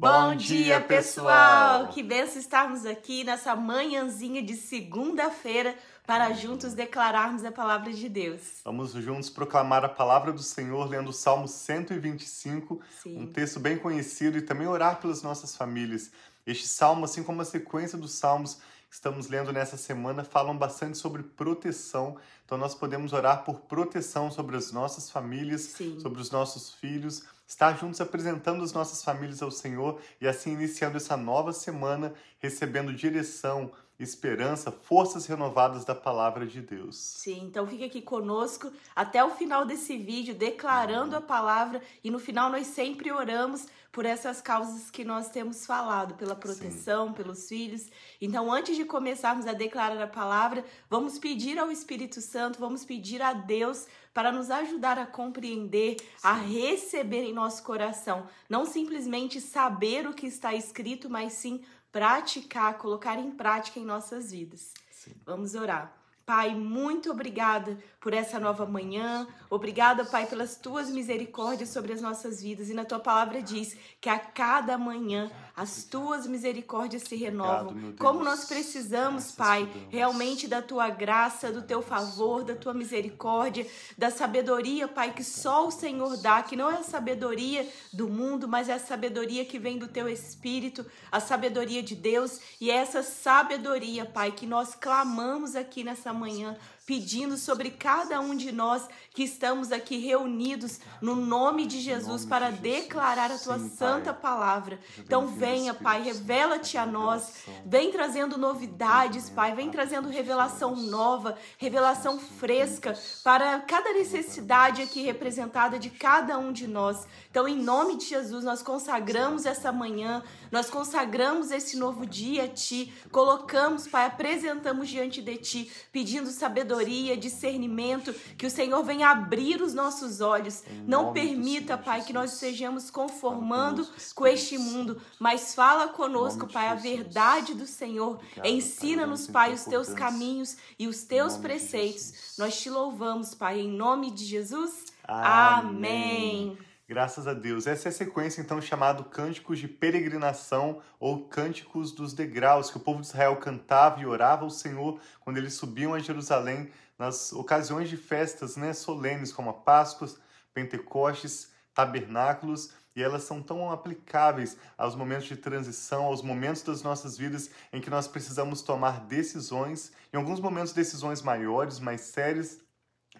Bom dia, pessoal! Que benção estarmos aqui nessa manhãzinha de segunda-feira para juntos declararmos a palavra de Deus. Vamos juntos proclamar a palavra do Senhor lendo o Salmo 125, Sim. um texto bem conhecido, e também orar pelas nossas famílias. Este salmo, assim como a sequência dos salmos que estamos lendo nessa semana, falam bastante sobre proteção. Então, nós podemos orar por proteção sobre as nossas famílias, Sim. sobre os nossos filhos, estar juntos apresentando as nossas famílias ao Senhor e assim iniciando essa nova semana, recebendo direção, esperança, forças renovadas da palavra de Deus. Sim, então fica aqui conosco até o final desse vídeo, declarando a palavra, e no final nós sempre oramos por essas causas que nós temos falado, pela proteção, pelos filhos. Então, antes de começarmos a declarar a palavra, vamos pedir ao Espírito Santo, vamos pedir a Deus para nos ajudar a compreender, a receber em nosso coração, não simplesmente saber o que está escrito, mas sim praticar, colocar em prática em nossas vidas. Sim. Vamos orar. Pai, muito obrigada por essa nova manhã. Obrigada, Pai, pelas tuas misericórdias sobre as nossas vidas. E na tua palavra diz que a cada manhã as tuas misericórdias se renovam. Obrigado. Como nós precisamos, Graças Pai, realmente da tua graça, do teu favor, da tua misericórdia, da sabedoria, Pai, que só o Senhor dá, que não é a sabedoria do mundo, mas é a sabedoria que vem do teu espírito, a sabedoria de Deus. E é essa sabedoria, Pai, que nós clamamos aqui nessa manhã, pedindo sobre cada um de nós que estamos aqui reunidos no nome de Jesus nome para de Jesus. declarar a tua Sim, Pai. santa palavra. Então venha, Pai, revela-te a nós. Vem trazendo novidades, Pai. Vem trazendo revelação nova, revelação fresca para cada necessidade aqui representada de cada um de nós. Então, em nome de Jesus, nós consagramos essa manhã, nós consagramos esse novo dia a Ti, colocamos, Pai, apresentamos diante de Ti, pedindo sabedoria, discernimento, que o Senhor venha abrir os nossos olhos. Não permita, Pai, que nós Jesus. sejamos conformando com este mundo, mas fala conosco, Pai, a verdade do Senhor. Ensina-nos, Pai, os teus caminhos e os teus preceitos. Nós te louvamos, Pai, em nome de Jesus. Amém. Graças a Deus. Essa é a sequência, então, chamada Cânticos de Peregrinação ou Cânticos dos Degraus, que o povo de Israel cantava e orava ao Senhor quando eles subiam a Jerusalém nas ocasiões de festas né, solenes, como a Páscoa, Pentecostes, Tabernáculos, e elas são tão aplicáveis aos momentos de transição, aos momentos das nossas vidas em que nós precisamos tomar decisões, em alguns momentos decisões maiores, mais sérias,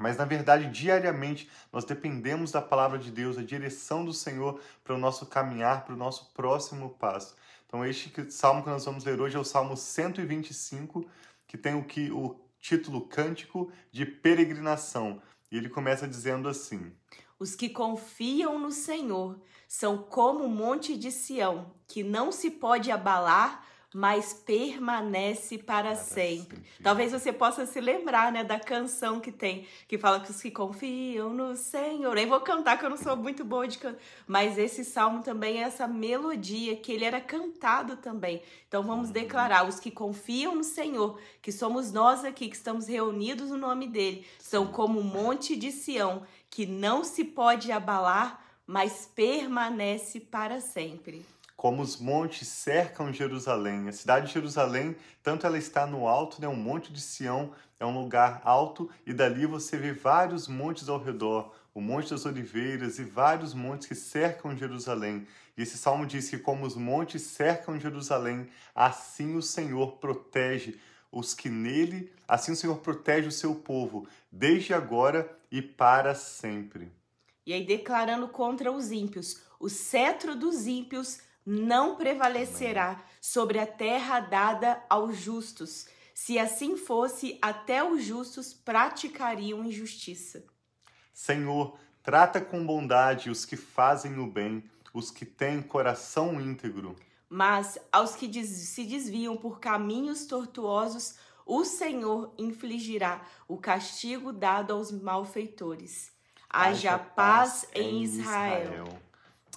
mas na verdade, diariamente, nós dependemos da palavra de Deus, a direção do Senhor para o nosso caminhar, para o nosso próximo passo. Então, este salmo que nós vamos ler hoje é o Salmo 125, que tem o, que, o título Cântico de Peregrinação. E ele começa dizendo assim: Os que confiam no Senhor são como o monte de Sião, que não se pode abalar, mas permanece para sempre. sempre. Talvez você possa se lembrar, né, da canção que tem, que fala que os que confiam no Senhor. Nem vou cantar, que eu não sou muito boa de cantar, mas esse salmo também é essa melodia que ele era cantado também. Então vamos declarar: os que confiam no Senhor, que somos nós aqui que estamos reunidos no nome dele, são como o monte de Sião, que não se pode abalar, mas permanece para sempre. Como os montes cercam Jerusalém. A cidade de Jerusalém, tanto ela está no alto, né, um monte de Sião é um lugar alto, e dali você vê vários montes ao redor, o Monte das Oliveiras e vários montes que cercam Jerusalém. E esse salmo diz que como os montes cercam Jerusalém, assim o Senhor protege os que nele, assim o Senhor protege o seu povo, desde agora e para sempre. E aí, declarando contra os ímpios: o cetro dos ímpios não prevalecerá sobre a terra dada aos justos. Se assim fosse, até os justos praticariam injustiça. Senhor, trata com bondade os que fazem o bem, os que têm coração íntegro. Mas aos que des- se desviam por caminhos tortuosos, o Senhor infligirá o castigo dado aos malfeitores. Haja paz em Israel.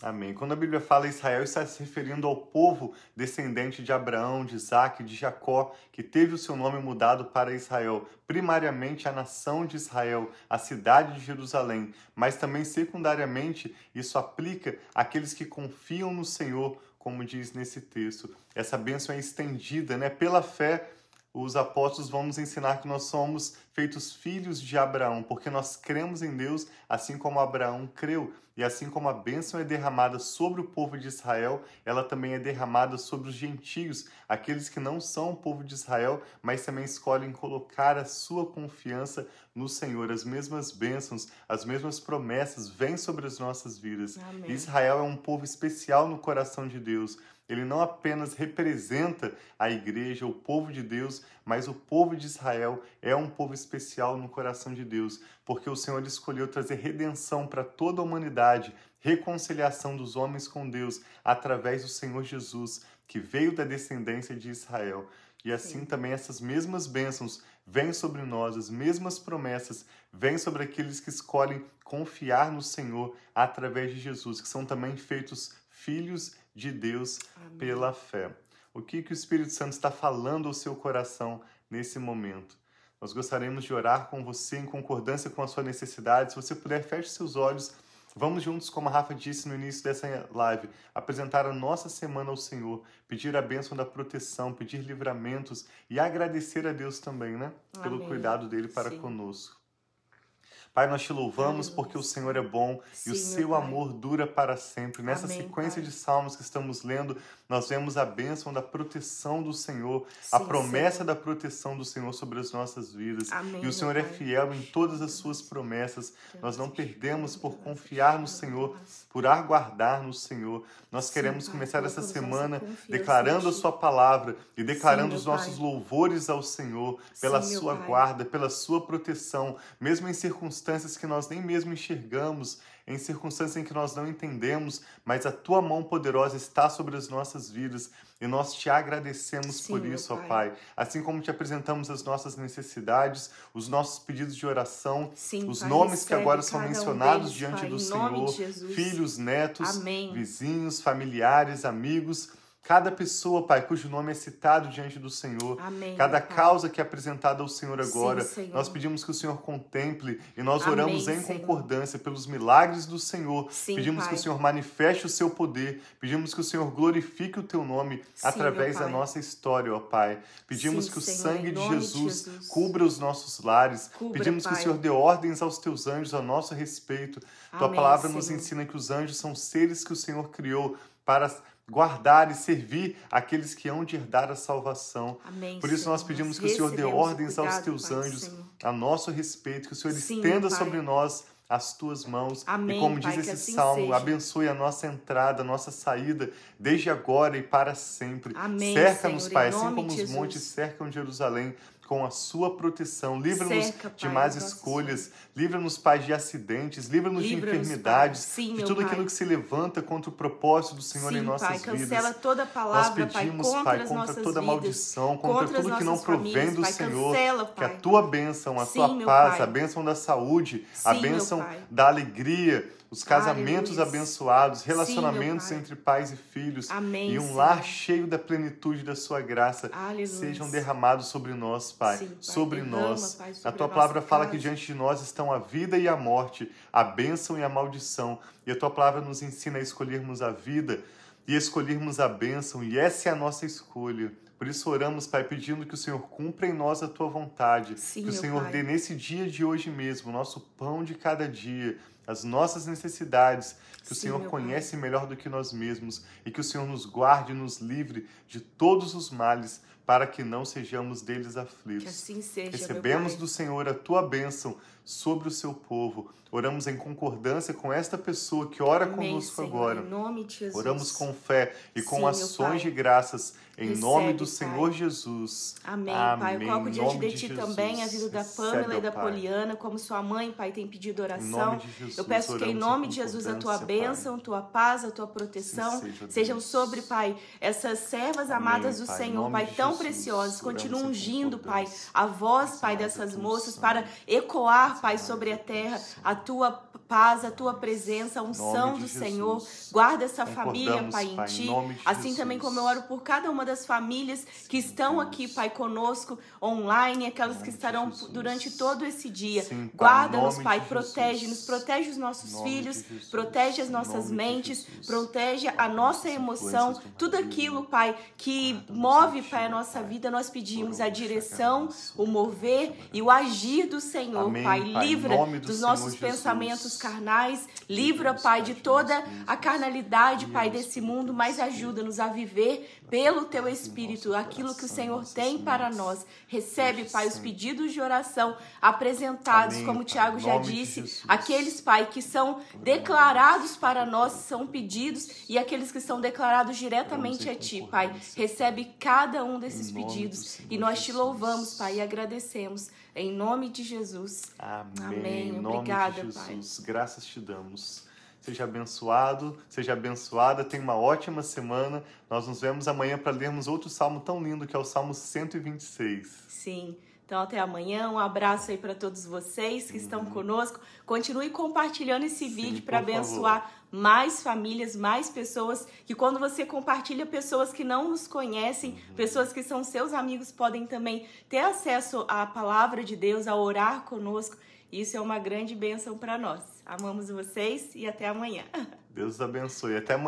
Amém. Quando a Bíblia fala Israel, está se referindo ao povo descendente de Abraão, de Isaac, de Jacó, que teve o seu nome mudado para Israel. Primariamente a nação de Israel, a cidade de Jerusalém, mas também secundariamente isso aplica àqueles que confiam no Senhor como diz nesse texto. Essa bênção é estendida, né? Pela fé, os apóstolos vão nos ensinar que nós somos feitos filhos de Abraão, porque nós cremos em Deus, assim como Abraão creu. E assim como a bênção é derramada sobre o povo de Israel, ela também é derramada sobre os gentios, aqueles que não são o povo de Israel, mas também escolhem colocar a sua confiança no Senhor. As mesmas bênçãos, as mesmas promessas vêm sobre as nossas vidas. Amém. Israel é um povo especial no coração de Deus. Ele não apenas representa a igreja, o povo de Deus, mas o povo de Israel é um povo especial no coração de Deus, porque o Senhor escolheu trazer redenção para toda a humanidade, reconciliação dos homens com Deus através do Senhor Jesus, que veio da descendência de Israel. E assim Sim. também essas mesmas bênçãos vêm sobre nós, as mesmas promessas vêm sobre aqueles que escolhem confiar no Senhor através de Jesus, que são também feitos filhos de Deus Amém. pela fé. O que, que o Espírito Santo está falando ao seu coração nesse momento? Nós gostaríamos de orar com você em concordância com a sua necessidade. Se você puder, feche seus olhos. Vamos juntos, como a Rafa disse no início dessa live, apresentar a nossa semana ao Senhor, pedir a bênção da proteção, pedir livramentos e agradecer a Deus também, né? Pelo Amém. cuidado dele para Sim. conosco. Pai, nós te louvamos porque o Senhor é bom e o Sim, seu Pai. amor dura para sempre. Nessa Amém, sequência Pai. de salmos que estamos lendo, nós vemos a bênção da proteção do Senhor, a Sim, promessa Senhor. da proteção do Senhor sobre as nossas vidas. Amém, E o Senhor é fiel em todas as suas promessas. Nós não perdemos por confiar no Senhor, por aguardar no Senhor. Nós Sim, queremos começar essa semana declarando a sua palavra e declarando os nossos louvores ao Senhor pela Sim, sua guarda, pela sua proteção, mesmo em circunstâncias que nós nem mesmo enxergamos, em circunstâncias em que nós não entendemos, mas a tua mão poderosa está sobre as nossas vidas e nós te agradecemos Sim, por isso, ó Pai. Pai. Assim como te apresentamos as nossas necessidades, os nossos pedidos de oração, Sim, os Pai, nomes que agora são cada um mencionados deles, diante Pai, do Senhor, filhos, netos, Amém. vizinhos, familiares, amigos, cada pessoa, Pai, cujo nome é citado diante do Senhor, Amém, cada Pai. causa que é apresentada ao Senhor Sim, agora, Senhor. nós pedimos que o Senhor contemple e nós Amém, oramos em Senhor. concordância pelos milagres do Senhor. Sim, pedimos que Pai. o Senhor manifeste o seu poder, pedimos que o Senhor glorifique o teu nome Sim, através da Pai. nossa história, ó Pai. Pedimos Sim, que o sangue de nome de Jesus, Jesus. cubra os nossos lares. Cubra, pedimos que o Pai. Senhor dê ordens aos teus anjos a nosso respeito. Tua Amém, palavra nos ensina que os anjos são seres que o Senhor criou para guardar e servir aqueles que hão de herdar a salvação. Amém, Por isso nós Senhor. pedimos que o Senhor dê ordens aos teus Pai, anjos Senhor. a nosso respeito, que o Senhor Sim, estenda Pai. sobre nós as tuas mãos. Amém, e como Pai, diz esse assim salmo, seja. abençoe a nossa entrada, a nossa saída, desde agora e para sempre. Cerca-nos, Pai, assim como os montes cercam Jerusalém com a sua proteção. Livra-nos de Pai, más escolhas, livra-nos, Pai, de acidentes, livra-nos de Livra-nos, enfermidades, Pai. Sim, de tudo Pai. aquilo que se levanta contra o propósito do Senhor em Sim, nossas Pai, vidas. cancela toda Nós palavra, Pai, pedimos, contra Pai, contra toda vidas, maldição, contra, contra tudo que não nossas provém famílias, do Pai, Senhor. cancela, que a Pai. tua bênção, a Sim, tua paz, Pai. a bênção da saúde, a Sim, meu bênção Pai. da alegria, os casamentos Aleluia. abençoados, Sim, relacionamentos Pai. entre pais e filhos Amém, e um Senhor. lar cheio da plenitude da sua graça Aleluia. sejam derramados sobre nós, Pai, Sim, Pai. sobre Derrama, nós. Pai, a sobre tua a palavra nossa fala casa. que diante de nós estão a vida e a morte, a bênção e a maldição. E a tua palavra nos ensina a escolhermos a vida e escolhermos a bênção, e essa é a nossa escolha. Por isso oramos, Pai, pedindo que o Senhor cumpra em nós a tua vontade, Sim, que o Senhor Pai. dê nesse dia de hoje mesmo nosso pão de cada dia, as nossas necessidades, que o Sim, Senhor meu Pai. conhece melhor do que nós mesmos e que o Senhor nos guarde e nos livre de todos os males, para que não sejamos deles Que aflitos. assim seja, Recebemos do Senhor a tua bênção sobre o seu povo. Oramos em concordância com esta pessoa que ora. Amém, conosco Senhor, agora. Em nome de Jesus. Oramos com fé e com Sim, meu ações de graças em Recebe, nome do Pai. Senhor Jesus. Amém, Pai. Eu Amém. coloco diante nome de Ti Jesus. também a vida da Pamela e da Pai. Poliana, como sua mãe, Pai, tem pedido oração. de Jesus. Eu peço que em nome de Jesus a tua concordância, Pai. bênção, tua paz, a tua proteção Sim, seja, sejam sobre, Pai, essas servas Amém, amadas do Senhor, Pai, de tão Jesus, preciosas. Continua ungindo, Pai, a voz, Pai, dessas moças para ecoar, Pai, sobre a terra a tua paz, a tua presença, a unção do Senhor. Guarda essa família, Pai, em ti. assim também como eu oro por cada uma das famílias que estão aqui, Pai, conosco, online, aquelas que estarão durante todo esse dia. Guarda-nos, Pai, protege-nos, protege os nossos filhos, protege as nossas mentes, protege a nossa emoção, tudo aquilo, Pai, que move, Pai, a nossa vida, nós pedimos a direção, o mover e o agir do Senhor, Pai. Livra dos nossos pensamentos carnais, livra, Pai, de toda a carnalidade, Pai, desse mundo, mas ajuda-nos a viver pelo Teu Espírito aquilo que o Senhor tem para nós. Recebe, Pai, os pedidos de oração apresentados, como o Tiago já disse, aqueles, Pai, que são declarados para nós, são pedidos, e aqueles que são declarados diretamente a Ti, Pai. Recebe cada um desses pedidos e nós te louvamos, Pai, e agradecemos. Em nome de Jesus. Amém. Amém. Obrigada, Pai. Graças te damos. Seja abençoado, seja abençoada, tenha uma ótima semana. Nós nos vemos amanhã para lermos outro salmo tão lindo que é o Salmo 126. Sim. Então, até amanhã. Um abraço aí para todos vocês que estão uhum. conosco. Continue compartilhando esse Sim, vídeo para abençoar favor. mais famílias, mais pessoas. Que quando você compartilha, pessoas que não nos conhecem, uhum. pessoas que são seus amigos, podem também ter acesso à palavra de Deus, a orar conosco. Isso é uma grande bênção para nós. Amamos vocês e até amanhã. Deus abençoe. Até amanhã.